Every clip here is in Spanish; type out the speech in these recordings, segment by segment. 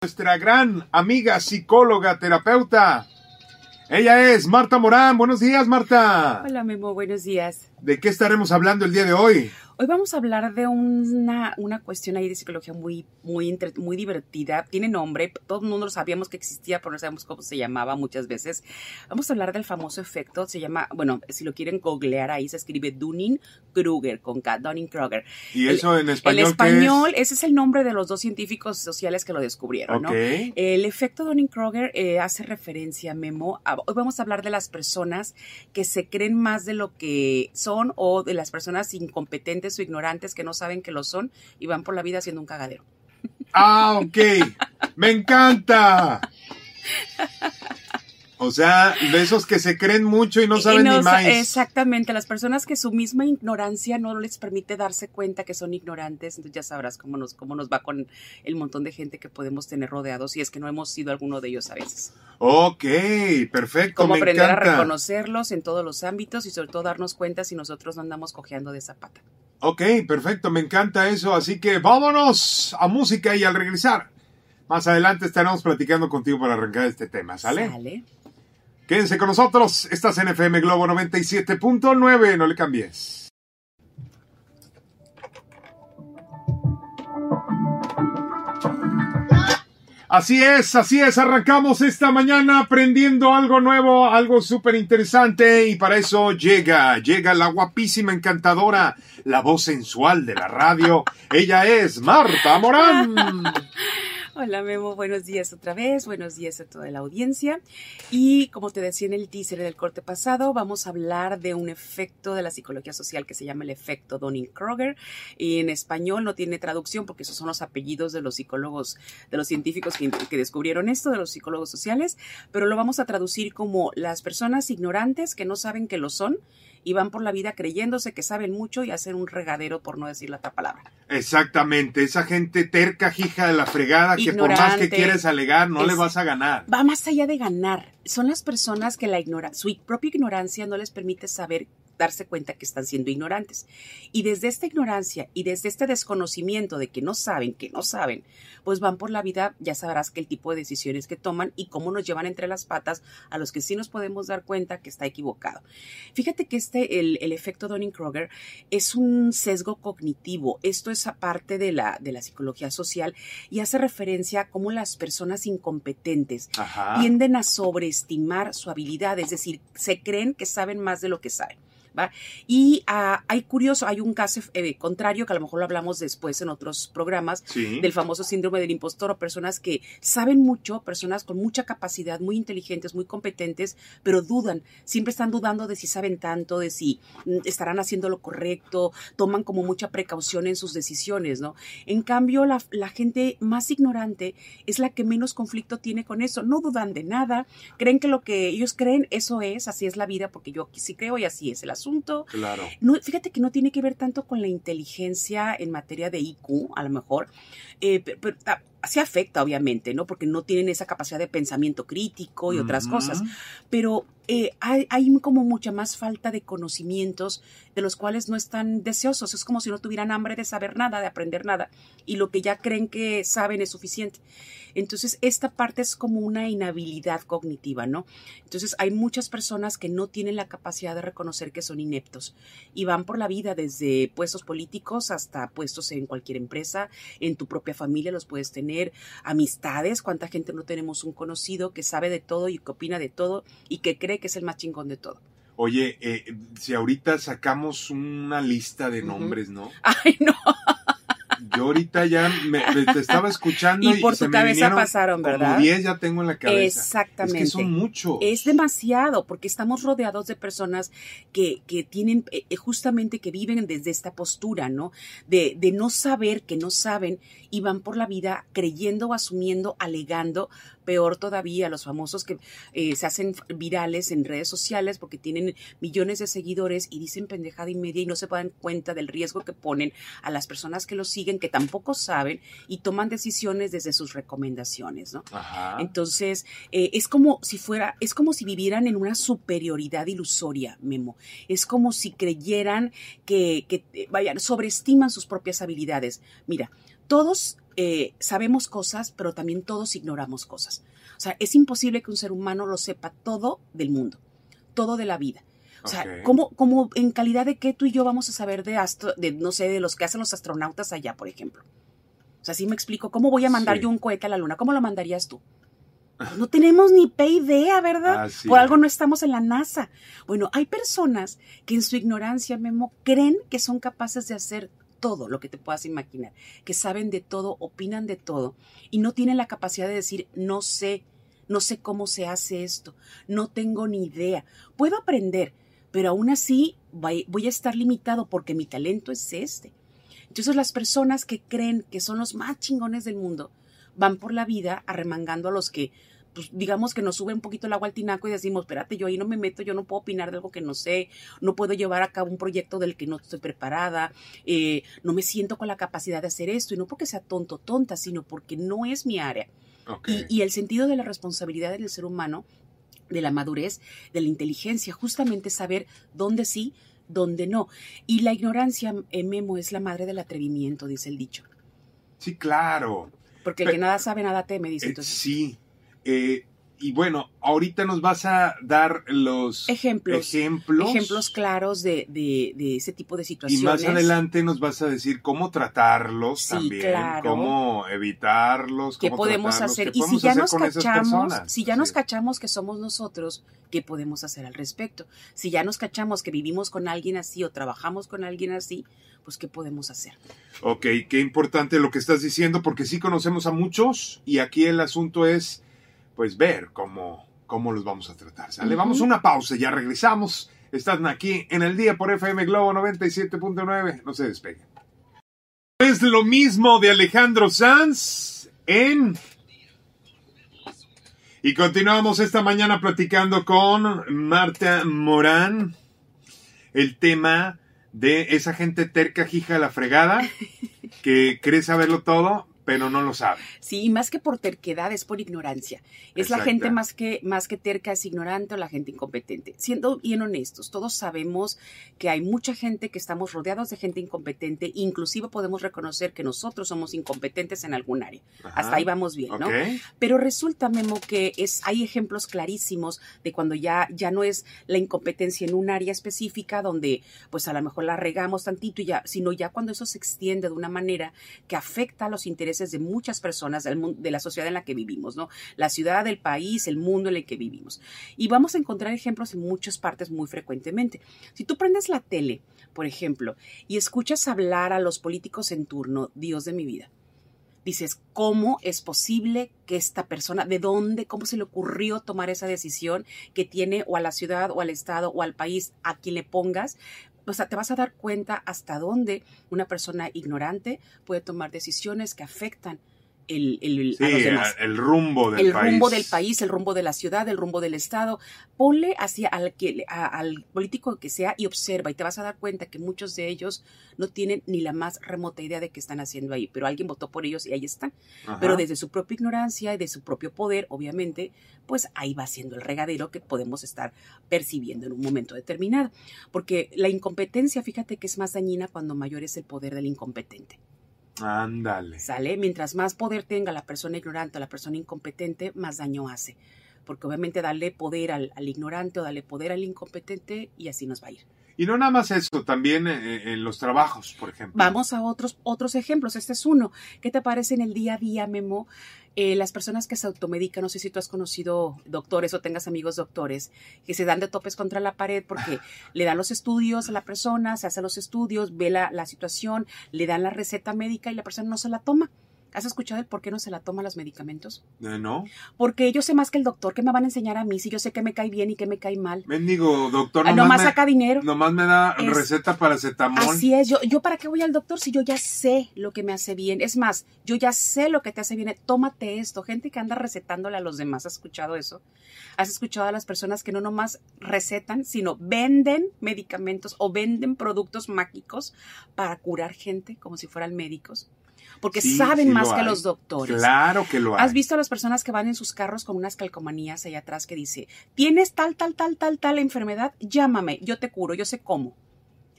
nuestra gran amiga psicóloga, terapeuta. Ella es Marta Morán. Buenos días, Marta. Hola, Memo. Buenos días. ¿De qué estaremos hablando el día de hoy? Hoy vamos a hablar de una, una cuestión ahí de psicología muy, muy, muy divertida. Tiene nombre, todo el mundo sabíamos que existía, pero no sabemos cómo se llamaba muchas veces. Vamos a hablar del famoso efecto, se llama, bueno, si lo quieren googlear ahí, se escribe Dunning-Kruger, con K, Dunning-Kruger. ¿Y eso en español? El español, ese es el nombre de los dos científicos sociales que lo descubrieron, ¿no? El efecto Dunning-Kruger eh, hace referencia, Memo, hoy vamos a hablar de las personas que se creen más de lo que son o de las personas incompetentes o ignorantes que no saben que lo son y van por la vida haciendo un cagadero. Ah, ok. Me encanta. O sea, de esos que se creen mucho y no saben ni más. Exactamente, las personas que su misma ignorancia no les permite darse cuenta que son ignorantes, entonces ya sabrás cómo nos, cómo nos va con el montón de gente que podemos tener rodeados y es que no hemos sido alguno de ellos a veces. Ok, perfecto. Cómo aprender a reconocerlos en todos los ámbitos y sobre todo darnos cuenta si nosotros no andamos cojeando de zapata. Ok, perfecto, me encanta eso. Así que vámonos a música y al regresar, más adelante estaremos platicando contigo para arrancar este tema, ¿sale? Sale. Quédense con nosotros, estás en FM Globo 97.9, no le cambies. Así es, así es, arrancamos esta mañana aprendiendo algo nuevo, algo súper interesante y para eso llega, llega la guapísima, encantadora, la voz sensual de la radio. Ella es Marta Morán. Hola Memo, buenos días otra vez, buenos días a toda la audiencia. Y como te decía en el teaser del corte pasado, vamos a hablar de un efecto de la psicología social que se llama el efecto Donning-Kroger. Y en español no tiene traducción porque esos son los apellidos de los psicólogos, de los científicos que, que descubrieron esto, de los psicólogos sociales, pero lo vamos a traducir como las personas ignorantes que no saben que lo son y van por la vida creyéndose que saben mucho y hacen un regadero, por no decir la otra palabra. Exactamente, esa gente terca, hija de la fregada, que por más que quieres alegar, no le vas a ganar. Va más allá de ganar. Son las personas que la ignora, su propia ignorancia no les permite saber darse cuenta que están siendo ignorantes. Y desde esta ignorancia y desde este desconocimiento de que no saben, que no saben, pues van por la vida, ya sabrás que el tipo de decisiones que toman y cómo nos llevan entre las patas a los que sí nos podemos dar cuenta que está equivocado. Fíjate que este, el, el efecto Donning-Kroger es un sesgo cognitivo. Esto es aparte de la, de la psicología social y hace referencia a cómo las personas incompetentes tienden a sobreestimar su habilidad, es decir, se creen que saben más de lo que saben. Y ah, hay curioso, hay un caso eh, contrario que a lo mejor lo hablamos después en otros programas del famoso síndrome del impostor o personas que saben mucho, personas con mucha capacidad, muy inteligentes, muy competentes, pero dudan, siempre están dudando de si saben tanto, de si mm, estarán haciendo lo correcto, toman como mucha precaución en sus decisiones, ¿no? En cambio, la, la gente más ignorante es la que menos conflicto tiene con eso, no dudan de nada, creen que lo que ellos creen, eso es, así es la vida, porque yo sí creo y así es el asunto Claro. No, fíjate que no tiene que ver tanto con la inteligencia en materia de IQ, a lo mejor, eh, pero, sí afecta, obviamente, ¿no? Porque no tienen esa capacidad de pensamiento crítico y otras cosas. Pero eh, hay, como mucha más falta de conocimientos de los cuales no están deseosos. Es como si no tuvieran hambre de saber nada, de aprender nada, y lo que ya creen que saben es suficiente. Entonces, esta parte es como una inhabilidad cognitiva, ¿no? Entonces, hay muchas personas que no tienen la capacidad de reconocer que son ineptos y van por la vida desde puestos políticos hasta puestos en cualquier empresa, en tu propia familia los puedes tener, amistades, cuánta gente no tenemos un conocido que sabe de todo y que opina de todo y que cree que es el más chingón de todo. Oye, eh, si ahorita sacamos una lista de nombres, ¿no? Ay, no. Yo ahorita ya me, te estaba escuchando y, por tu cabeza pasaron, ¿verdad? Como 10 ya tengo en la cabeza. Exactamente. Es que son muchos. Es demasiado, porque estamos rodeados de personas que, que tienen eh, eh, justamente que viven desde esta postura, ¿no? De, de no saber que no saben y van por la vida creyendo, asumiendo, alegando peor todavía, los famosos que eh, se hacen virales en redes sociales porque tienen millones de seguidores y dicen pendejada y media y no se dan cuenta del riesgo que ponen a las personas que los siguen, que tampoco saben y toman decisiones desde sus recomendaciones, ¿no? Entonces, eh, es como si fuera, es como si vivieran en una superioridad ilusoria, Memo. Es como si creyeran que, que eh, vayan, sobreestiman sus propias habilidades. Mira, todos eh, sabemos cosas, pero también todos ignoramos cosas. O sea, es imposible que un ser humano lo sepa todo del mundo, todo de la vida. O sea, Ok. ¿cómo, cómo en calidad de qué tú y yo vamos a saber de astro, de, no sé, de los que hacen los astronautas allá, por ejemplo? O sea, sí me explico, ¿cómo voy a mandar Sí. yo un cohete a la luna? ¿Cómo lo mandarías tú? No tenemos ni pe idea, ¿verdad? Así Por algo no estamos en la NASA. Bueno, hay personas que en su ignorancia, Memo, creen que son capaces de hacer todo lo que te puedas imaginar, que saben de todo, opinan de todo y no tienen la capacidad de decir, no sé, no sé cómo se hace esto, no tengo ni idea. Puedo aprender, pero aún así voy a estar limitado porque mi talento es este. Entonces las personas que creen que son los más chingones del mundo van por la vida arremangando a los que, pues digamos que nos sube un poquito el agua al tinaco y decimos, espérate, yo ahí no me meto, yo no puedo opinar de algo que no sé, no puedo llevar a cabo un proyecto del que no estoy preparada, eh, no me siento con la capacidad de hacer esto, y no porque sea tonto tonta, sino porque no es mi área. Y, y el sentido de la responsabilidad del ser humano, de la madurez, de la inteligencia, justamente saber dónde sí, dónde no. Y la ignorancia, eh, Memo, es la madre del atrevimiento, dice el dicho. Sí, claro. Porque el que nada sabe, nada teme, dice Eh, entonces. sí. Eh, y bueno, ahorita nos vas a dar los Ejemplos. ejemplos. Ejemplos claros de, de, de ese tipo de Y situaciones. más adelante nos vas a decir cómo tratarlos Sí, también, claro. cómo evitarlos, ¿Qué cómo podemos tratarlos, hacer? qué Y si podemos ya nos cachamos, si ya nos cachamos que somos nosotros, ¿qué podemos hacer al respecto? Si ya nos cachamos que vivimos con alguien así o trabajamos con alguien así, pues ¿qué podemos hacer? Ok, qué importante lo que estás diciendo, porque sí conocemos a muchos y aquí el asunto es, pues, ver cómo, cómo los vamos a tratar. Vamos a una pausa, ya regresamos. Están aquí en el día por FM Globo 97.9. No se despeguen. Es lo mismo de Alejandro Sanz en... Y continuamos esta mañana platicando con Marta Morán el tema de esa gente terca, jija de la fregada, que cree saberlo todo, pero no lo sabe. Sí, y más que por terquedad, es por ignorancia. Es la gente más que, más que terca, es ignorante o la gente incompetente. Siendo bien honestos, todos sabemos que hay mucha gente que estamos rodeados de gente incompetente, inclusive podemos reconocer que nosotros somos incompetentes en algún área. Ajá. Hasta ahí vamos bien, ¿no? Pero resulta, Memo, que es, hay ejemplos clarísimos de cuando ya, ya no es la incompetencia en un área específica donde pues a lo mejor la regamos tantito y ya, sino ya cuando eso se extiende de una manera que afecta a los intereses de muchas personas del mundo, de la sociedad en la que vivimos, ¿no? La ciudad, el país, el mundo en el que vivimos. Y vamos a encontrar ejemplos en muchas partes muy frecuentemente. Si tú prendes la tele, por ejemplo, y escuchas hablar a los políticos en turno, Dios de mi vida, dices, ¿cómo es posible que esta persona, de dónde, cómo se le ocurrió tomar esa decisión que tiene o a la ciudad o al estado o al país, a quien le pongas? O sea, te vas a dar cuenta hasta dónde una persona ignorante puede tomar decisiones que afectan el, el- Sí, a los demás el rumbo del el país. rumbo del país, el rumbo de la ciudad, el rumbo del estado. Ponle hacia al, que, a- al político que sea y observa y te vas a dar cuenta que muchos de ellos no tienen ni la más remota idea de qué están haciendo ahí, pero alguien votó por ellos y ahí están. Ajá. Pero desde su propia ignorancia y de su propio poder, obviamente, pues ahí va siendo el regadero que podemos estar percibiendo en un momento determinado. Porque la incompetencia, fíjate que es más dañina cuando mayor es el poder del incompetente. Ándale. ¿Sale? Mientras más poder tenga la persona ignorante o la persona incompetente, más daño hace. Porque obviamente darle poder al, al ignorante o darle poder al incompetente y así nos va a ir. Y no nada más eso, también eh, en los trabajos, por ejemplo. Vamos a otros, otros ejemplos. Este es uno. ¿Qué te parece en el día a día, Memo? Eh, las personas que se automedican, no sé si tú has conocido doctores o tengas amigos doctores, que se dan de topes contra la pared porque le dan los estudios a la persona, se hace los estudios, ve la, la situación, le dan la receta médica y la persona no se la toma. ¿Has escuchado el por qué no se la toma los medicamentos? Eh, ¿No? Porque yo sé más que el doctor, ¿qué me van a enseñar a mí si yo sé que me cae bien y que me cae mal? Mendigo, doctor, Ah, nomás, nomás me, saca dinero. nomás me da Es- receta para acetamol. Así es, yo, yo para qué voy al doctor si yo ya sé lo que me hace bien. Es más, yo ya sé lo que te hace bien. Tómate esto. Gente que anda recetándole a los demás, ¿has escuchado eso? ¿Has escuchado a las personas que no nomás recetan, sino venden medicamentos o venden productos mágicos para curar gente como si fueran médicos? Porque Sí, saben sí más que hay. los doctores. Claro que lo hay. ¿Has visto a las personas que van en sus carros con unas calcomanías allá atrás que dice, tienes tal, tal, tal, tal, tal enfermedad? Llámame, yo te curo, yo sé cómo.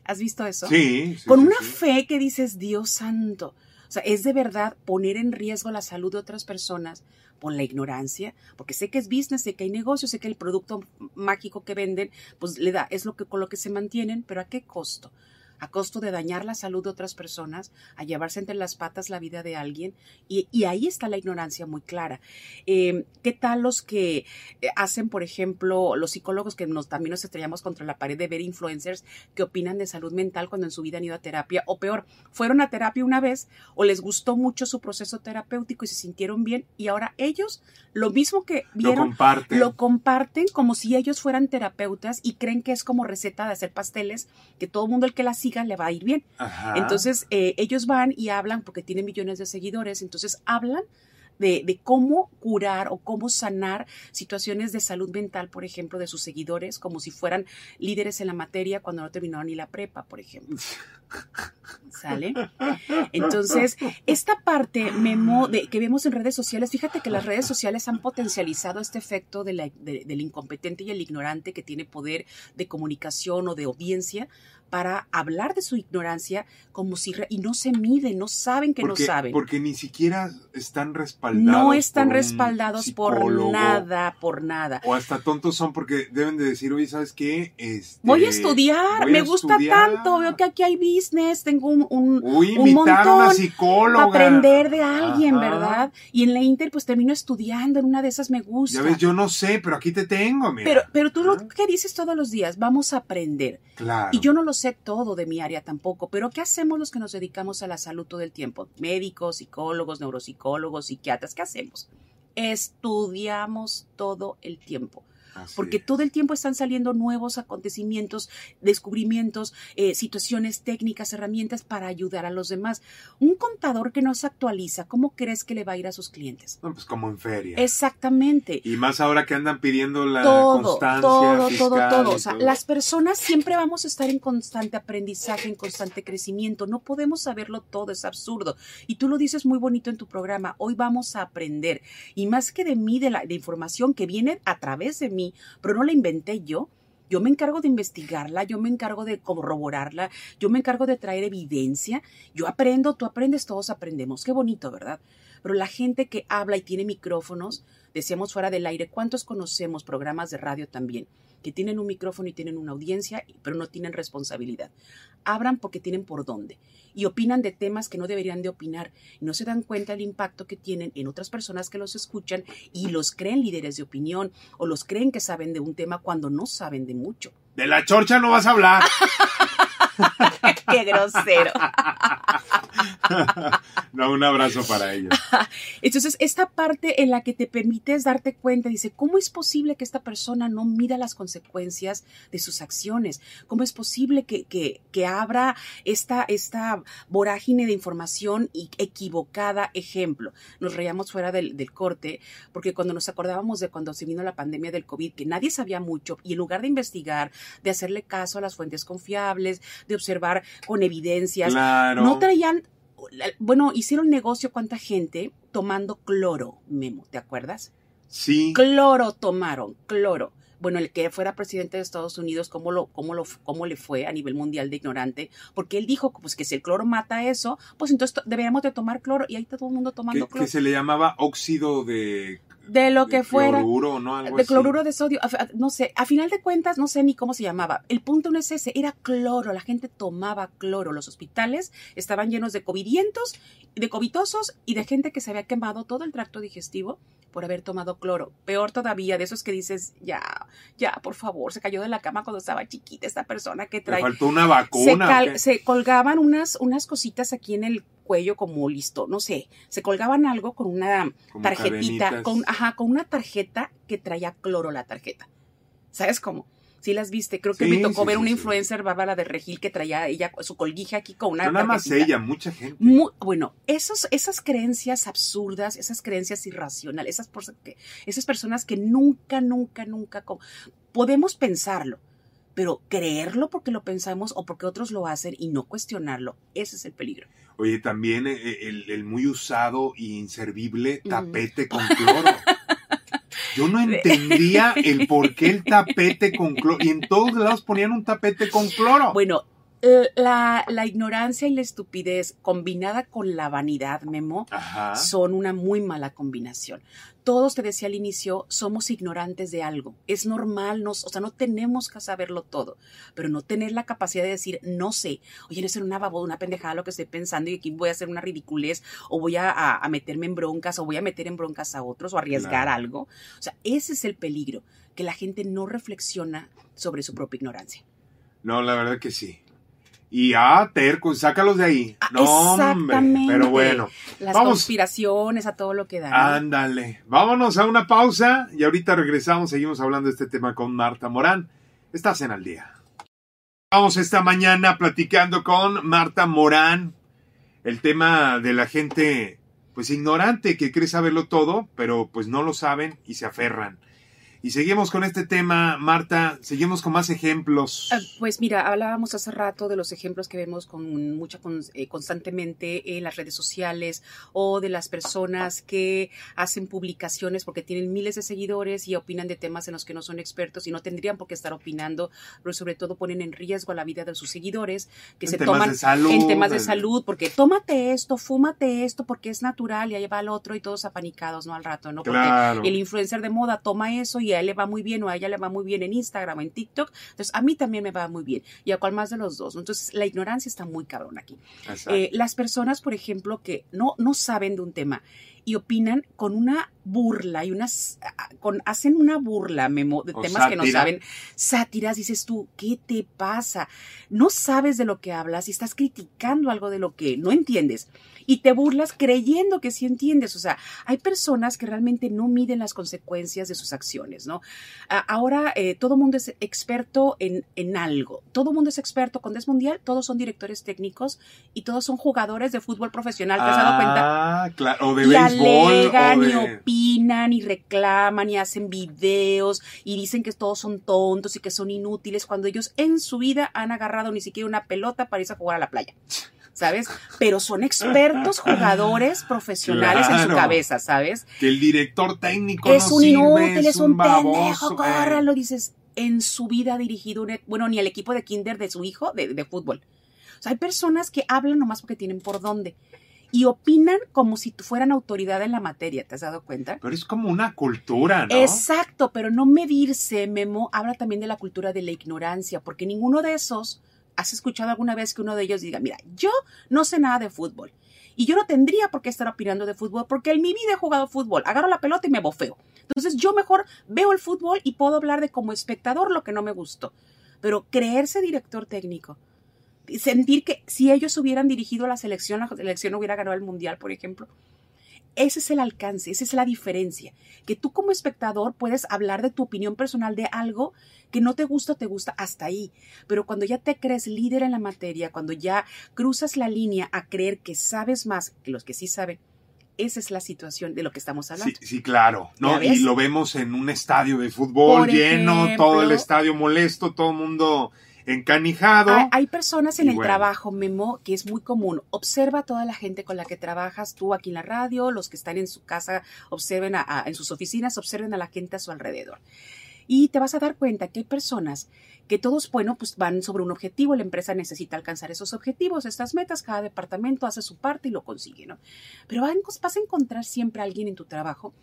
¿Has visto eso? Sí. sí, con una fe que dices, Dios santo, O sea, es de verdad poner en riesgo la salud de otras personas por la ignorancia, porque sé que es business, sé que hay negocios, sé que el producto mágico que venden, pues le da, es lo que con lo que se mantienen, pero ¿a qué costo? A costo de dañar la salud de otras personas, a llevarse entre las patas la vida de alguien, y, ahí está la ignorancia muy clara. Em, ¿Qué tal los que eh, hacen, por ejemplo, los psicólogos que nos, también nos estrellamos contra la pared de ver influencers que opinan de salud mental cuando en su vida han ido a terapia, o peor, fueron a terapia una vez o les gustó mucho su proceso terapéutico y se sintieron bien, y ahora ellos, lo mismo que vieron, lo comparten, lo comparten como si ellos fueran terapeutas y creen que es como receta de hacer pasteles, que todo el mundo el que la le va a ir bien. Entonces, eh, ellos van y hablan porque tienen millones de seguidores, entonces hablan de, cómo curar o cómo sanar situaciones de salud mental, por ejemplo, de sus seguidores, como si fueran líderes en la materia cuando no terminaron ni la prepa, por ejemplo. ¿Sale? Entonces, esta parte, Memo, de, que vemos en redes sociales, fíjate que las redes sociales han potencializado este efecto de del incompetente y el ignorante que tiene poder de comunicación o de audiencia para hablar de su ignorancia como si y no se miden, no saben que no saben. Porque ni siquiera están respaldados. No están respaldados por nada, por nada. O hasta tontos son porque deben de decir, oye, ¿sabes qué? Este, voy a estudiar, me gusta tanto, veo que aquí hay business, tengo un, un, Uy, un montón a psicóloga. aprender de alguien, ¿verdad? Y en la Inter pues termino estudiando, en una de esas me gusta. Ya ves, yo no sé, pero aquí te tengo, mira. Pero, pero tú lo que dices todos los días, vamos a aprender. Claro. Y yo no lo sé todo de mi área tampoco, pero ¿qué hacemos los que nos dedicamos a la salud todo el tiempo? Médicos, psicólogos, neuropsicólogos, psiquiatras, ¿qué hacemos? Estudiamos todo el tiempo porque todo el tiempo están saliendo nuevos acontecimientos, descubrimientos, eh, situaciones técnicas, herramientas para ayudar a los demás. Un contador que no se actualiza, ¿cómo crees que le va a ir a sus clientes? pues como en feria. Exactamente. Y más ahora que andan pidiendo la constancia todo, todo, todo. O sea, las personas siempre vamos a estar en constante aprendizaje, en constante crecimiento. No podemos saberlo todo, es absurdo. Y tú lo dices muy bonito en tu programa. Hoy vamos a aprender. Y más que de mí, de la de información que viene a través de mí, pero no la inventé yo. Yo me encargo de investigarla, yo me encargo de corroborarla, yo me encargo de traer evidencia. Yo aprendo, tú aprendes, todos aprendemos. Qué bonito, ¿verdad? Pero la gente que habla y tiene micrófonos, decíamos fuera del aire, ¿cuántos conocemos programas de radio también? Que tienen un micrófono y tienen una audiencia, pero no tienen responsabilidad. Abran porque tienen por dónde y opinan de temas que no deberían de opinar y no se dan cuenta del impacto que tienen en otras personas que los escuchan y los creen líderes de opinión o los creen que saben de un tema cuando no saben de mucho. De la chorcha no vas a hablar. Qué grosero. no, un abrazo para ellos. Entonces, esta parte en la que te permites darte cuenta, dice, ¿cómo es posible que esta persona no mida las consecuencias de sus acciones? ¿Cómo es posible que, que, que abra esta, esta vorágine de información equivocada? Ejemplo, nos reíamos fuera del, del corte, porque cuando nos acordábamos de cuando se vino la pandemia del COVID, que nadie sabía mucho, y en lugar de investigar, de hacerle caso a las fuentes confiables, de observar con evidencias. No traían, bueno, hicieron negocio cuánta gente tomando cloro, Memo, ¿te acuerdas? Sí. Cloro tomaron, cloro. Bueno, el que fuera presidente de Estados Unidos, ¿cómo, lo, cómo, lo, cómo le fue a nivel mundial de ignorante? Porque él dijo pues, que si el cloro mata eso, pues entonces deberíamos de tomar cloro y ahí está todo el mundo tomando cloro. Que se le llamaba óxido de de lo que fuera. Cloruro, ¿no? de cloruro de sodio. No sé, a final de cuentas, no sé ni cómo se llamaba. El punto no es ese, era cloro. La gente tomaba cloro. Los hospitales estaban llenos de covidientos, de covitosos y de gente que se había quemado todo el tracto digestivo por haber tomado cloro. Peor todavía, de esos que dices, ya, ya, por favor, se cayó de la cama cuando estaba chiquita esta persona que trae. faltó una vacuna. Se, colgaban unas, unas cositas aquí en el cuello como listo, no sé, se colgaban algo con una tarjetita, con, ajá, con una tarjeta que traía cloro la tarjeta. ¿Sabes cómo? Sí las viste, creo que me tocó ver una influencer Bárbara de Regil que traía ella su colguija aquí con una no nada más ella, mucha gente. bueno, esos, esas creencias absurdas, esas creencias irracionales, esas, esas personas que nunca, nunca, nunca podemos pensarlo, pero creerlo porque lo pensamos o porque otros lo hacen y no cuestionarlo, ese es el peligro. Oye, también eh, eh, el, muy usado e inservible tapete con cloro. Yo no entendía el por qué el tapete con cloro. Y en todos lados ponían un tapete con cloro. Bueno, La, la, ignorancia y la estupidez combinada con la vanidad, Memo, Ajá. son una muy mala combinación. Todos, te decía al inicio, somos ignorantes de algo. Es normal, nos, o sea, no tenemos que saberlo todo, pero no tener la capacidad de decir, no sé, oye, no ser una baboda, una pendejada lo que estoy pensando y aquí voy a hacer una ridiculez o voy a, a, a meterme en broncas o voy a meter en broncas a otros o arriesgar Claro. algo. O sea, ese es el peligro, que la gente no reflexiona sobre su propia ignorancia. No, la verdad que sí. Y ah, terco, sácalos de ahí. Ah, no, hombre. Pero bueno, Las Vamos. conspiraciones, a todo lo que da. ándale. Vámonos a una pausa y ahorita regresamos. Seguimos hablando de este tema con Marta Morán. Estás en al día. Vamos esta mañana platicando con Marta Morán. El tema de la gente, pues ignorante, que cree saberlo todo, pero pues no lo saben y se aferran. Y seguimos con este tema, Marta. Seguimos con más ejemplos. Ah, Pues mira, hablábamos hace rato de los ejemplos que vemos con mucha con- eh, constantemente en las redes sociales o de las personas que hacen publicaciones porque tienen miles de seguidores y opinan de temas en los que no son expertos y no tendrían por qué estar opinando, pero sobre todo ponen en riesgo la vida de sus seguidores que En se toman salud, en temas de salud porque tómate esto, fúmate esto porque es natural y ahí va el otro y todos apanicados, ¿no? Al rato, ¿no? Porque Claro. el influencer de moda toma eso y a él le va muy bien o a ella le va muy bien en Instagram o en TikTok, entonces a mí también me va muy bien y a cual más de los dos. Entonces la ignorancia está muy cabrón aquí. Eh, las personas, por ejemplo, que no, no saben de un tema y opinan con una burla y unas con hacen una burla memo de O temas que no saben. Sátiras dices tú qué te pasa no sabes de lo que hablas y estás criticando algo de lo que no entiendes y te burlas creyendo que sí entiendes. O sea hay personas que realmente no miden las consecuencias de sus acciones no ahora eh, todo mundo es experto en, en algo. Todo mundo es experto con Desmundial todos son directores técnicos y todos son jugadores de fútbol profesional te has dado cuenta Ah, claro. O de béisbol. Alegan y opinan y reclaman y hacen videos y dicen que todos son tontos y que son inútiles cuando ellos en su vida han agarrado ni siquiera una pelota para irse a jugar a la playa. ¿Sabes? Pero son expertos jugadores profesionales en su cabeza, ¿sabes? Que el director técnico es no un sirve, inútil, es un, pendejo, eh. córralo, dices, en su vida ha dirigido un, e- bueno, ni el equipo de kinder de su hijo de, de fútbol. O sea, hay personas que hablan nomás porque tienen por dónde y opinan como si fueran autoridad en la materia, ¿te has dado cuenta? Pero es como una cultura, ¿no? Exacto, pero no medirse, Memo, habla también de la cultura de la ignorancia, porque ninguno de esos, ¿has escuchado alguna vez que uno de ellos diga, mira, yo no sé nada de fútbol? Y yo no tendría por qué estar opinando de fútbol, porque en mi vida he jugado fútbol, agarro la pelota y me bofeo. Entonces yo mejor veo el fútbol y puedo hablar de como espectador lo que no me gustó. Pero creerse director técnico, sentir que si ellos hubieran dirigido la selección, la selección hubiera ganado el mundial, por ejemplo. Ese es el alcance, esa es la diferencia. Que tú como espectador puedes hablar de tu opinión personal de algo que no te gusta o te gusta hasta ahí. Pero cuando ya te crees líder en la materia, cuando ya cruzas la línea a creer que sabes más que los que sí saben, esa es la situación de lo que estamos hablando. Sí, sí, claro. ¿no? Y lo vemos en un estadio de fútbol Por lleno, ejemplo. todo el estadio molesto, todo el mundo encanijado. Hay, hay personas en el bueno. trabajo, Memo, que es muy común. Observa a toda la gente con la que trabajas, tú aquí en la radio, los que están en su casa, observen a- a- en sus oficinas, observen a la gente a su alrededor. Y te vas a dar cuenta que hay personas que todos, bueno, pues van sobre un objetivo, la empresa necesita alcanzar esos objetivos, estas metas, cada departamento hace su parte y lo consigue, ¿no? Pero vas a encontrar siempre a alguien en tu trabajo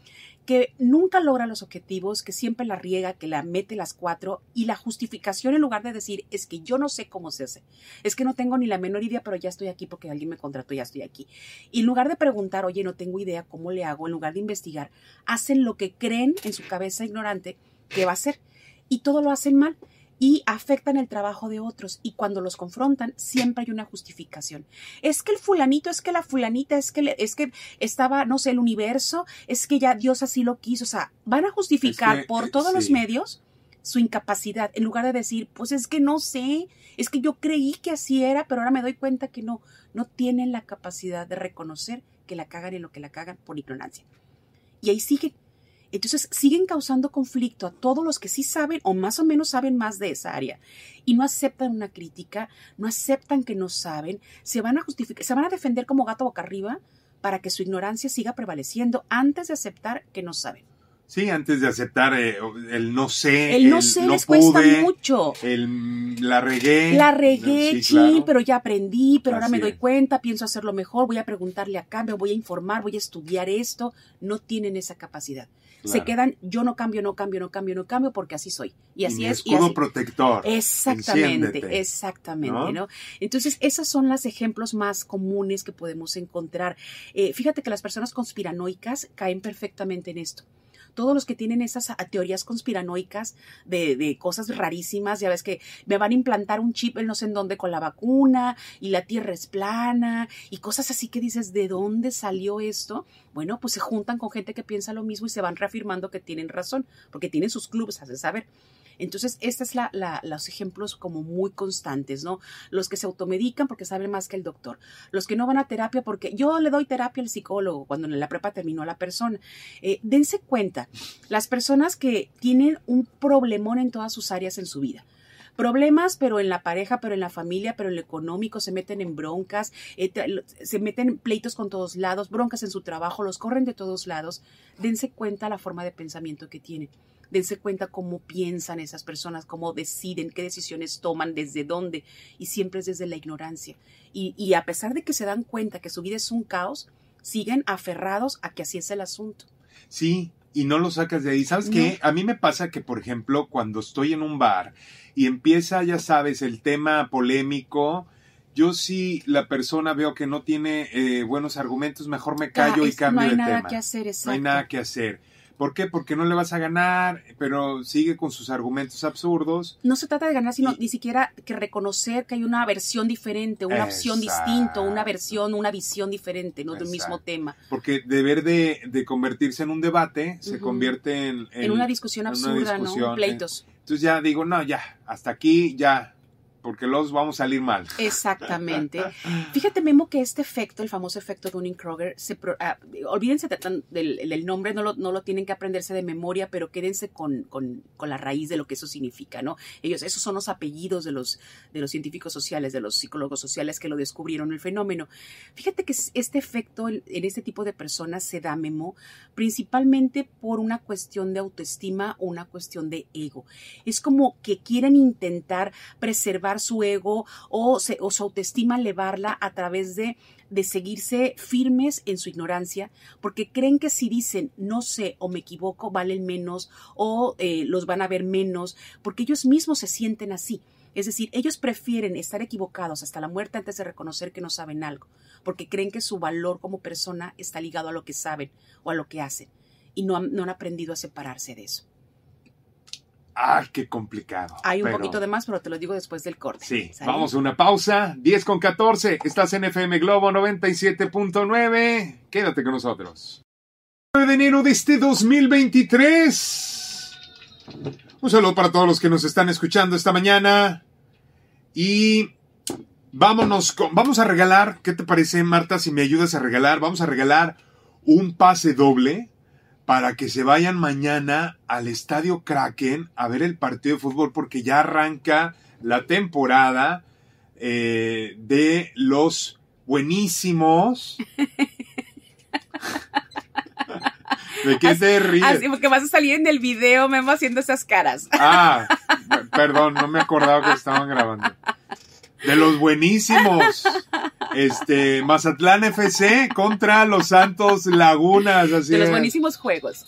que nunca logra los objetivos, que siempre la riega, que la mete las cuatro y la justificación en lugar de decir es que yo no sé cómo se hace, es que no tengo ni la menor idea, pero ya estoy aquí porque alguien me contrató, ya estoy aquí. Y en lugar de preguntar, oye, no tengo idea cómo le hago, en lugar de investigar, hacen lo que creen en su cabeza ignorante que va a hacer y todo lo hacen mal y afectan el trabajo de otros y cuando los confrontan siempre hay una justificación. Es que el fulanito, es que la fulanita, es que le- es que estaba, no sé, el universo, es que ya Dios así lo quiso, o sea, van a justificar Es que, por eh, todos los medios su incapacidad en lugar de decir, pues es que no sé, es que yo creí que así era, pero ahora me doy cuenta que no, no tienen la capacidad de reconocer que la cagan en lo que la cagan por ignorancia. Y ahí siguen. Entonces siguen causando conflicto a todos los que sí saben o más o menos saben más de esa área y no aceptan una crítica, no aceptan que no saben, se van a justificar, se van a defender como gato boca arriba para que su ignorancia siga prevaleciendo antes de aceptar que no saben. Sí, antes de aceptar eh, el no sé. El no sé les cuesta mucho. El la regué. La regué, sí, pero ya aprendí, pero ahora me doy cuenta, pienso hacerlo mejor, voy a preguntarle a cambio, voy a informar, voy a estudiar esto. No tienen esa capacidad. Se quedan, yo no cambio, no cambio, no cambio, no cambio, porque así soy. Y así es. Escudo protector. Exactamente, exactamente, ¿no? Entonces, esos son los ejemplos más comunes que podemos encontrar. Eh, fíjate que las personas conspiranoicas caen perfectamente en esto todos los que tienen esas teorías conspiranoicas de, cosas rarísimas, ya ves que me van a implantar un chip en no sé en dónde con la vacuna y la tierra es plana y cosas así que dices, ¿de dónde salió esto? Bueno, pues se juntan con gente que piensa lo mismo y se van reafirmando que tienen razón, porque tienen sus clubes, hace saber. Entonces, estos es la, los ejemplos como muy constantes, ¿no? Los que se automedican porque saben más que el doctor. Los que no van a terapia porque yo le doy terapia al psicólogo cuando en la prepa terminó la persona. Eh, dense cuenta, las personas que tienen un problemón en todas sus áreas en su vida problemas, pero en la pareja, pero en la familia, pero en lo económico, se meten en broncas, eh, se meten pleitos con todos lados, broncas en su trabajo, los corren de todos lados. Dense cuenta la forma de pensamiento que tienen dense cuenta cómo piensan esas personas, cómo deciden, qué decisiones toman, desde dónde, y siempre es desde la ignorancia. Y, a pesar de que se dan cuenta que su vida es un caos, siguen aferrados a que así es el asunto. Sí, y no lo sacas de ahí. ¿Sabes qué? A mí me pasa que, por ejemplo, cuando estoy en un bar y empieza, ya sabes, el tema polémico, yo sí la persona veo que no tiene eh, buenos argumentos, mejor me callo y cambio de tema. No hay nada que hacer, exacto. No hay nada que hacer. ¿Por qué? Porque no le vas a ganar, pero sigue con sus argumentos absurdos. No se trata de ganar, sino ni siquiera que reconocer que hay una versión diferente, una opción distinta, una versión, una visión diferente, no del mismo tema. Porque deber de, de convertirse en un debate se convierte en, en, una discusión absurda, ¿no? Pleitos. Entonces ya digo, no, ya, hasta aquí, ya, porque los vamos a salir mal. Exactamente. Fíjate, Memo, que este efecto, el famoso efecto Dunning-Kroger, se, ah, olvídense del, nombre, no lo, no lo, tienen que aprenderse de memoria, pero quédense con, con, con, la raíz de lo que eso significa, ¿no? Ellos, esos son los apellidos de los, de los científicos sociales, de los psicólogos sociales que lo descubrieron el fenómeno. Fíjate que este efecto en, en este tipo de personas se da, Memo, principalmente por una cuestión de autoestima una cuestión de ego. Es como que quieren intentar preservar su ego o, su autoestima elevarla a través de, de seguirse firmes en su ignorancia, porque creen que si dicen no sé o me equivoco, valen menos o eh, los van a ver menos, porque ellos mismos se sienten así. Es decir, ellos prefieren estar equivocados hasta la muerte antes de reconocer que no saben algo, porque creen que su valor como persona está ligado a lo que saben o a lo que hacen, y no han aprendido a separarse de eso. Ah, qué complicado. Hay un poquito de más, pero te lo digo después del corte. Sí, vamos a una pausa. 10 con 14. Estás en FM Globo 97.9. Quédate con nosotros. 9 de enero de este 2023. Un saludo para todos los que nos están escuchando esta mañana. Y vámonos con, vamos a regalar, ¿qué te parece Marta si me ayudas a regalar? Vamos a regalar un pase doble para que se vayan mañana al Estadio Kraken a ver el partido de fútbol porque ya arranca la temporada eh, de los buenísimos. ¿De qué te ríes? Así, porque vas a salir en el video, Memo, haciendo esas caras. Ah, perdón, no me acordaba que estaban grabando. De los buenísimos. Este, Mazatlán FC contra los Santos Lagunas. Así de los buenísimos juegos.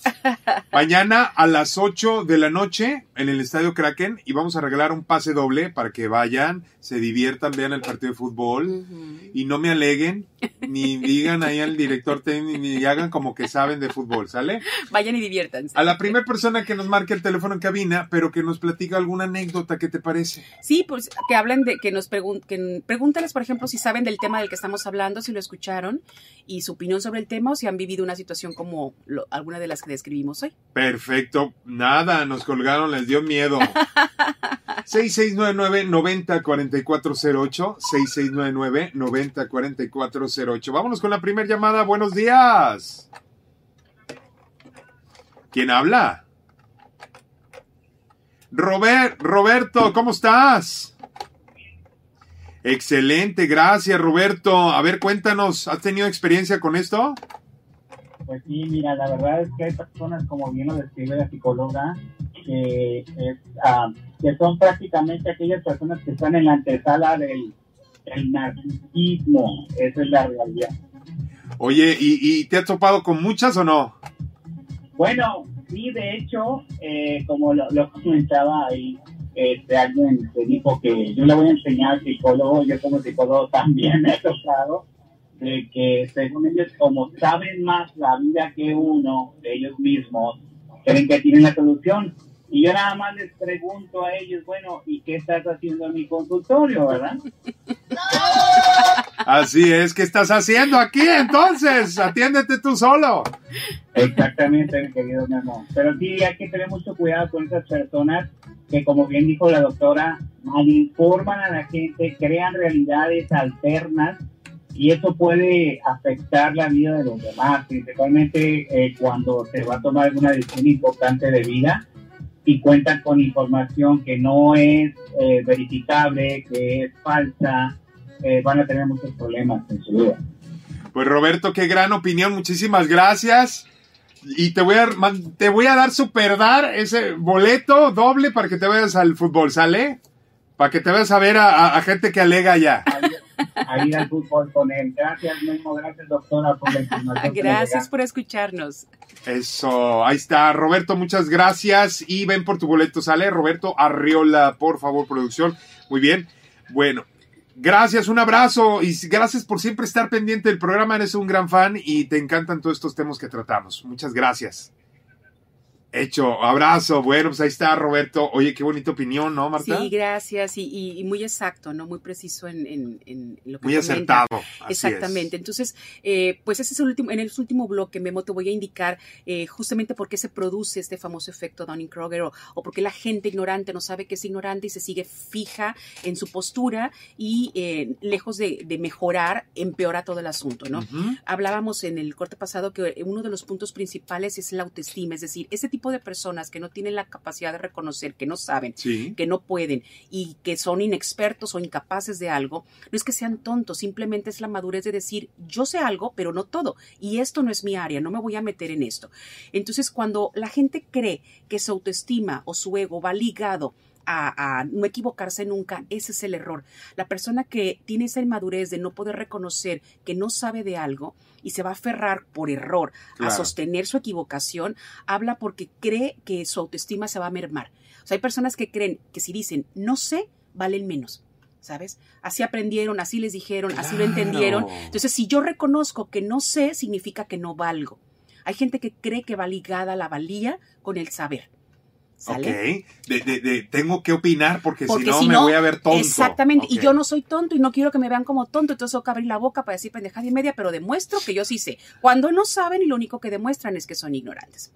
Mañana a las 8 de la noche en el Estadio Kraken y vamos a regalar un pase doble para que vayan, se diviertan, vean el partido de fútbol y no me aleguen ni digan ahí al director técnico ni hagan como que saben de fútbol, ¿sale? Vayan y diviértanse. A la primera persona que nos marque el teléfono en cabina, pero que nos platica alguna anécdota, ¿qué te parece? Sí, pues que hablen de, que nos pregunten, pregúntales, por ejemplo, si saben del tema del que estamos hablando, si lo escucharon y su opinión sobre el tema o si han vivido una situación como alguna de las que describimos hoy. Perfecto. Nada, nos colgaron, les dio miedo. 6699-904408. 6699-904408. Vámonos con la primera llamada. Buenos días. ¿Quién habla? Robert, Roberto, ¿cómo estás? Excelente, gracias Roberto. A ver, cuéntanos, ¿has tenido experiencia con esto? pues sí, mira, la verdad es que hay personas, como bien lo describe la psicóloga, que, ah, que son prácticamente aquellas personas que están en la antesala del, narcisismo. Esa es la realidad. Oye, ¿y, te has topado con muchas o no? Bueno, sí, de hecho, eh, como lo, comentaba ahí, este, alguien te dijo que yo le voy a enseñar psicólogo, yo como psicólogo también me he tocado de que según ellos, como saben más la vida que uno de ellos mismos, creen que tienen la solución. Y yo nada más les pregunto a ellos, bueno, ¿y qué estás haciendo en mi consultorio, verdad? Así es, ¿qué estás haciendo aquí entonces? Atiéndete tú solo. Exactamente, querido Memo. Pero sí hay que tener mucho cuidado con esas personas que, como bien dijo la doctora, malinforman a la gente, crean realidades alternas y eso puede afectar la vida de los demás, principalmente eh, cuando se va a tomar alguna decisión importante de vida y cuentan con información que no es eh, verificable, que es falsa, eh, van a tener muchos problemas en su vida. Pues Roberto, qué gran opinión, muchísimas gracias. Y te voy a, te voy a dar super dar ese boleto doble para que te vayas al fútbol, ¿sale? Para que te vayas a ver a, gente que alega ya a ir al fútbol con él. Gracias, mismo, gracias, doctora, por la información. Gracias por escucharnos. Eso, ahí está. Roberto, muchas gracias. Y ven por tu boleto, ¿sale? Roberto Arriola, por favor, producción. Muy bien. Bueno, gracias, un abrazo y gracias por siempre estar pendiente del programa. Eres un gran fan y te encantan todos estos temas que tratamos. Muchas gracias. Hecho, abrazo. Bueno, pues ahí está Roberto. Oye, qué bonita opinión, ¿no, Marta? Sí, gracias. Y, muy exacto, ¿no? Muy preciso en, en, lo que Muy acertado. Exactamente. Entonces, eh, pues ese es el último, en el último bloque, Memo, te voy a indicar eh, justamente por qué se produce este famoso efecto Dunning-Kruger o, o por qué la gente ignorante no sabe que es ignorante y se sigue fija en su postura y eh, lejos de, mejorar, empeora todo el asunto, ¿no? Hablábamos en el corte pasado que uno de los puntos principales es la autoestima, es decir, ese tipo tipo de personas que no tienen la capacidad de reconocer, que no saben, que no pueden y que son inexpertos o incapaces de algo, no es que sean tontos, simplemente es la madurez de decir, yo sé algo, pero no todo, y esto no es mi área, no me voy a meter en esto. Entonces, cuando la gente cree que su autoestima o su ego va ligado a, no equivocarse nunca, ese es el error. La persona que tiene esa inmadurez de no poder reconocer que no sabe de algo y se va a aferrar por error a sostener su equivocación, habla porque cree que su autoestima se va a mermar. O sea, hay personas que creen que si dicen no sé, valen menos. ¿Sabes? Así aprendieron, así les dijeron, así lo entendieron. Entonces, si yo reconozco que no sé, significa que no valgo. Hay gente que cree que va ligada la valía con el saber. Ok, de, tengo que opinar porque, si no me voy a ver tonto. Exactamente, y yo no soy tonto y no quiero que me vean como tonto, entonces tengo que abrir la boca para decir pendejada y media, pero demuestro que yo sí sé. Cuando no saben y lo único que demuestran es que son ignorantes.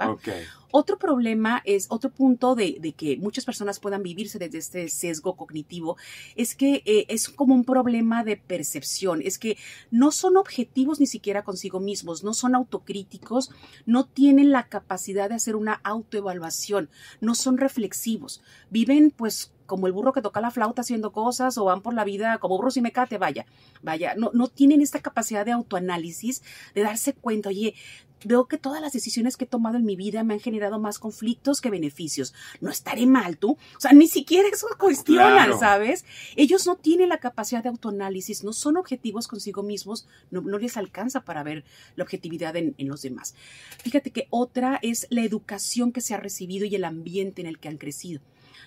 Otro problema es, otro punto de, que muchas personas puedan vivirse desde este sesgo cognitivo, es que eh, es como un problema de percepción, es que no son objetivos ni siquiera consigo mismos, no son autocríticos, no tienen la capacidad de hacer una autoevaluación, no son reflexivos, viven pues como el burro que toca la flauta haciendo cosas o van por la vida como burros y mecate, vaya, vaya, no, no tienen esta capacidad de autoanálisis, de darse cuenta, oye, veo que todas las decisiones que he tomado en mi vida me han generado más conflictos que beneficios. No estaré mal tú. O sea, ni siquiera eso cuestionan, ¿sabes? Ellos no tienen la capacidad de autoanálisis, no son objetivos consigo mismos, no, les alcanza para ver la objetividad en, en, los demás. Fíjate que otra es la educación que se ha recibido y el ambiente en el que han crecido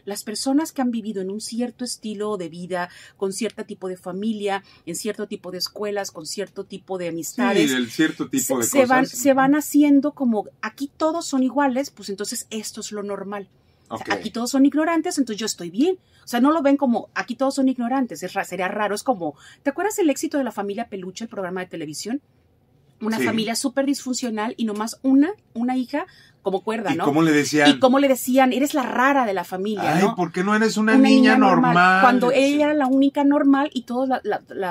las personas que han vivido en un cierto estilo de vida, con cierto tipo de familia, en cierto tipo de escuelas, con cierto tipo de amistades, cierto tipo se, de Van, se van haciendo como aquí todos son iguales, pues entonces esto es lo normal. aquí todos son ignorantes, entonces yo estoy bien. O sea, no lo ven como aquí todos son ignorantes, es, sería raro. Es como, ¿te acuerdas el éxito de la familia Peluche, el programa de televisión? Una familia súper disfuncional y nomás una, una hija como cuerda, ¿no? ¿Y cómo le decían? Y cómo le decían, eres la rara de la familia, Ay, ¿por qué no eres una, niña, normal? Cuando ella era la única normal y todos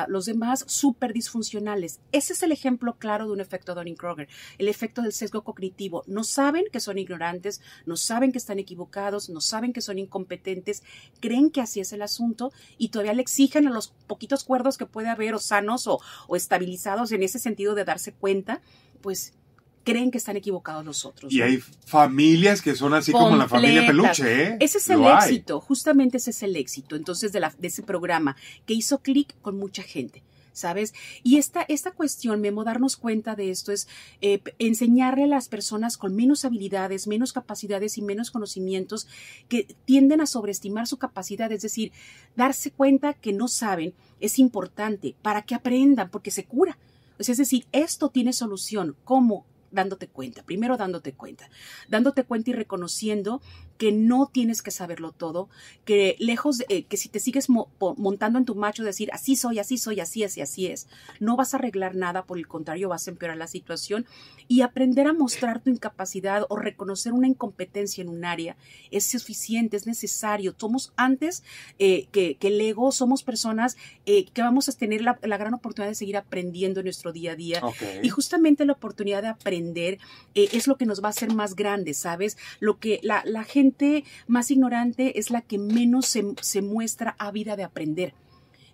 los demás súper disfuncionales. Ese es el ejemplo claro de un efecto Dunning-Kruger, el efecto del sesgo cognitivo. No saben que son ignorantes, no saben que están equivocados, no saben que son incompetentes, creen que así es el asunto y todavía le exigen a los poquitos cuerdos que puede haber o sanos o, o estabilizados en ese sentido de darse cuenta, pues creen que están equivocados los otros. Y ¿no? hay familias que son así como la familia peluche, ¿eh? Ese es el Lo hay. éxito, justamente ese es el éxito. Entonces, de, la- de ese programa que hizo clic con mucha gente. ¿Sabes? Y esta, esta cuestión, Memo, darnos cuenta de esto es eh, enseñarle a las personas con menos habilidades, menos capacidades y menos conocimientos que tienden a sobreestimar su capacidad, es decir, darse cuenta que no saben es importante para que aprendan, porque se cura. Es decir, esto tiene solución. ¿Cómo? Dándote cuenta, primero dándote cuenta, dándote cuenta y reconociendo que no tienes que saberlo todo, que lejos de eh, que si te sigues mo- montando en tu macho decir así soy, así soy, así es y así es, no vas a arreglar nada, por el contrario vas a empeorar la situación y aprender a mostrar tu incapacidad o reconocer una incompetencia en un área es suficiente, es necesario. Somos antes eh, que, que el ego, somos personas eh, que vamos a tener la, la gran oportunidad de seguir aprendiendo en nuestro día a día. Y justamente la oportunidad de aprender eh, es lo que nos va a hacer más grandes, ¿sabes? Lo que la, la gente más ignorante es la que menos se, se muestra ávida de aprender.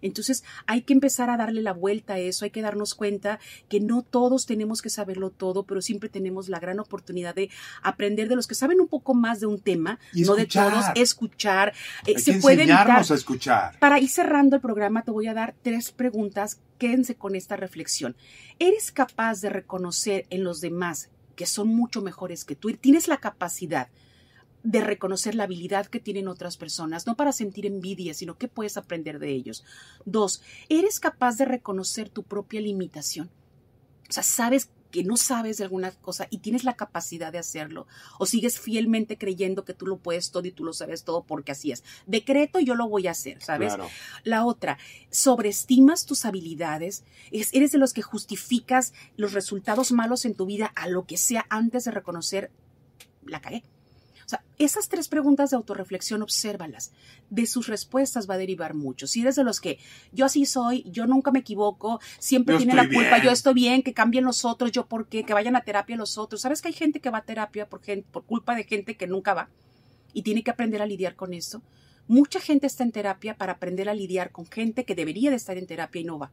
Entonces hay que empezar a darle la vuelta a eso, hay que darnos cuenta que no todos tenemos que saberlo todo, pero siempre tenemos la gran oportunidad de aprender de los que saben un poco más de un tema, Y no de todos, escuchar. Eh, Hay se que puede evitar. enseñarnos a escuchar. Para ir cerrando el programa, te voy a dar tres preguntas. Quédense con esta reflexión. ¿Eres capaz de reconocer en los demás que son mucho mejores que tú? ¿Tienes la capacidad de reconocer la habilidad que tienen otras personas, no para sentir envidia, sino que puedes aprender de ellos? Dos, ¿eres capaz de reconocer tu propia limitación? O sea, sabes que no sabes de alguna cosa y tienes la capacidad de hacerlo, o sigues fielmente creyendo que tú lo puedes todo y tú lo sabes todo porque así es. Decreto, yo lo voy a hacer, ¿sabes? Claro. La otra, sobreestimas tus habilidades, Es- eres de los que justificas los resultados malos en tu vida a lo que sea antes de reconocer la cagué. O sea, esas tres preguntas de autorreflexión, obsérvalas. De sus respuestas va a derivar mucho. Si eres de los que yo así soy, yo nunca me equivoco, siempre Yo tiene la culpa, bien. yo estoy bien, que cambien los otros, yo por qué, que vayan a terapia los otros. ¿Sabes que hay gente que va a terapia por, por culpa de gente que nunca va y tiene que aprender a lidiar con esto? Mucha gente está en terapia para aprender a lidiar con gente que debería de estar en terapia y no va.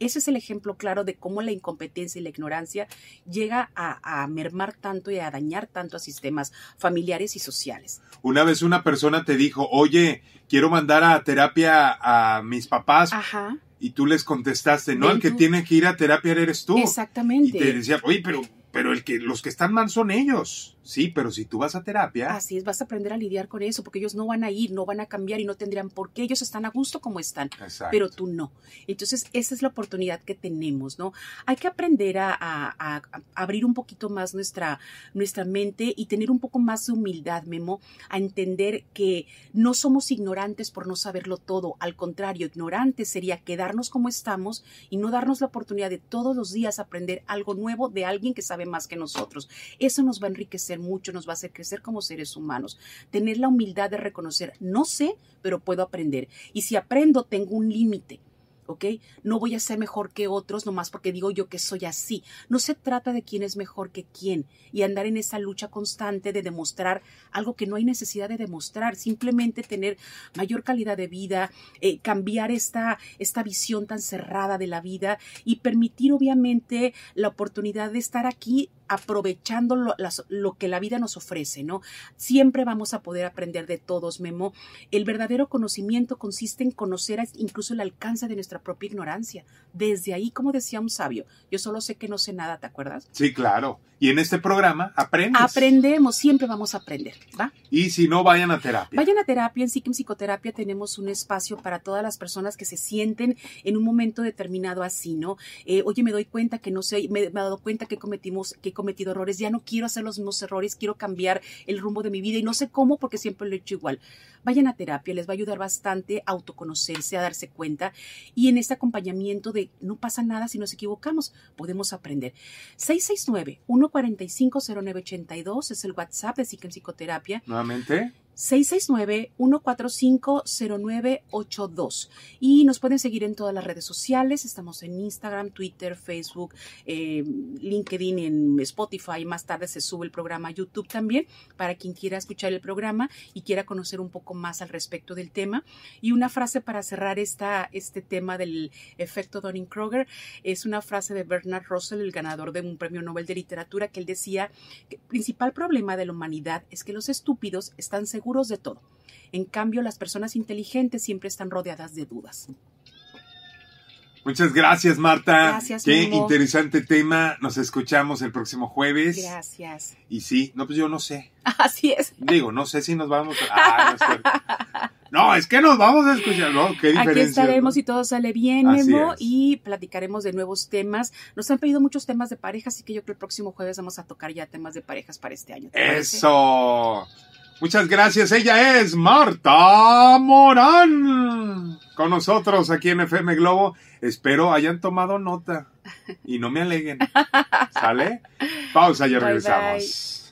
Ese es el ejemplo claro de cómo la incompetencia y la ignorancia llega a, a mermar tanto y a dañar tanto a sistemas familiares y sociales. Una vez una persona te dijo, oye, quiero mandar a terapia a mis papás Ajá, y tú les contestaste, no, el que tiene que ir a terapia eres tú. Y exactamente. te decía, oye, pero, pero el que, los que están mal son ellos. Sí, pero si tú vas a terapia, Así es, vas a aprender a lidiar con eso, porque ellos no van a ir, no van a cambiar y no tendrían por qué. Ellos están a gusto como están. Exacto. pero tú no. Entonces, esa es la oportunidad que tenemos, ¿no? Hay que aprender a, a- a- a abrir un poquito más nuestra, nuestra mente y tener un poco más de humildad, Memo, a entender que no somos ignorantes por no saberlo todo. Al contrario, ignorantes sería quedarnos como estamos y no darnos la oportunidad de todos los días aprender algo nuevo de alguien que sabe más que nosotros. Eso nos va a enriquecer mucho, nos va a hacer crecer como seres humanos. Tener la humildad de reconocer, no sé, pero puedo aprender. Y si aprendo, tengo un límite. ¿Ok? No voy a ser mejor que otros nomás porque digo yo que soy así. No se trata de quién es mejor que quién y andar en esa lucha constante de demostrar algo que no hay necesidad de demostrar. Simplemente tener mayor calidad de vida, eh, cambiar esta, esta visión tan cerrada de la vida y permitir obviamente la oportunidad de estar aquí aprovechando lo, las- lo que la vida nos ofrece, ¿no? Siempre vamos a poder aprender de todos, Memo. El verdadero conocimiento consiste en conocer incluso el alcance de nuestra propia ignorancia. Desde ahí, como decía un sabio, yo solo sé que no sé nada, ¿te acuerdas? Sí, claro. Y en este programa aprendes. Aprendemos, siempre vamos a aprender, ¿va? Y si no, vayan a terapia. Vayan a terapia, en Psicoterapia tenemos un espacio para todas las personas que se sienten en un momento determinado así, ¿no? Eh, oye, me doy cuenta que no sé, me, me he dado cuenta que cometimos, que he cometido errores, ya no quiero hacer los mismos errores, quiero cambiar el rumbo de mi vida y no sé cómo porque siempre lo he hecho igual. Vayan a terapia, les va a ayudar bastante a autoconocerse, a darse cuenta y en este acompañamiento de no pasa nada si nos equivocamos, podemos aprender. 669-145-0982 es el WhatsApp de Psicoterapia Nuevamente. 669-145-0982. Y nos pueden seguir en todas las redes sociales. Estamos en Instagram, Twitter, Facebook, eh, LinkedIn, en Spotify. Más tarde se sube el programa a YouTube también para quien quiera escuchar el programa y quiera conocer un poco más al respecto del tema. Y una frase para cerrar esta, este tema del efecto Donning-Kroger es una frase de Bernard Russell, el ganador de un premio Nobel de Literatura, que él decía que el principal problema de la humanidad es que los estúpidos están seguros de todo. En cambio, las personas inteligentes siempre están rodeadas de dudas. Muchas gracias, Marta. Gracias, Qué interesante tema. Nos escuchamos el próximo jueves. Gracias. Y sí, no, pues yo no sé. Así es. Digo, no sé si nos vamos a... Ah, no, es cierto. No, es que nos vamos a escuchar, ¿no? Qué diferencia. Aquí estaremos ¿no? y todo sale bien, Memo, y platicaremos de nuevos temas. Nos han pedido muchos temas de pareja, así que yo creo que el próximo jueves vamos a tocar ya temas de parejas para este año. ¿te parece? Muchas gracias. Ella es Marta Morán. Con nosotros aquí en FM Globo. Espero hayan tomado nota y no me aleguen. ¿Sale? Pausa, Bye, regresamos.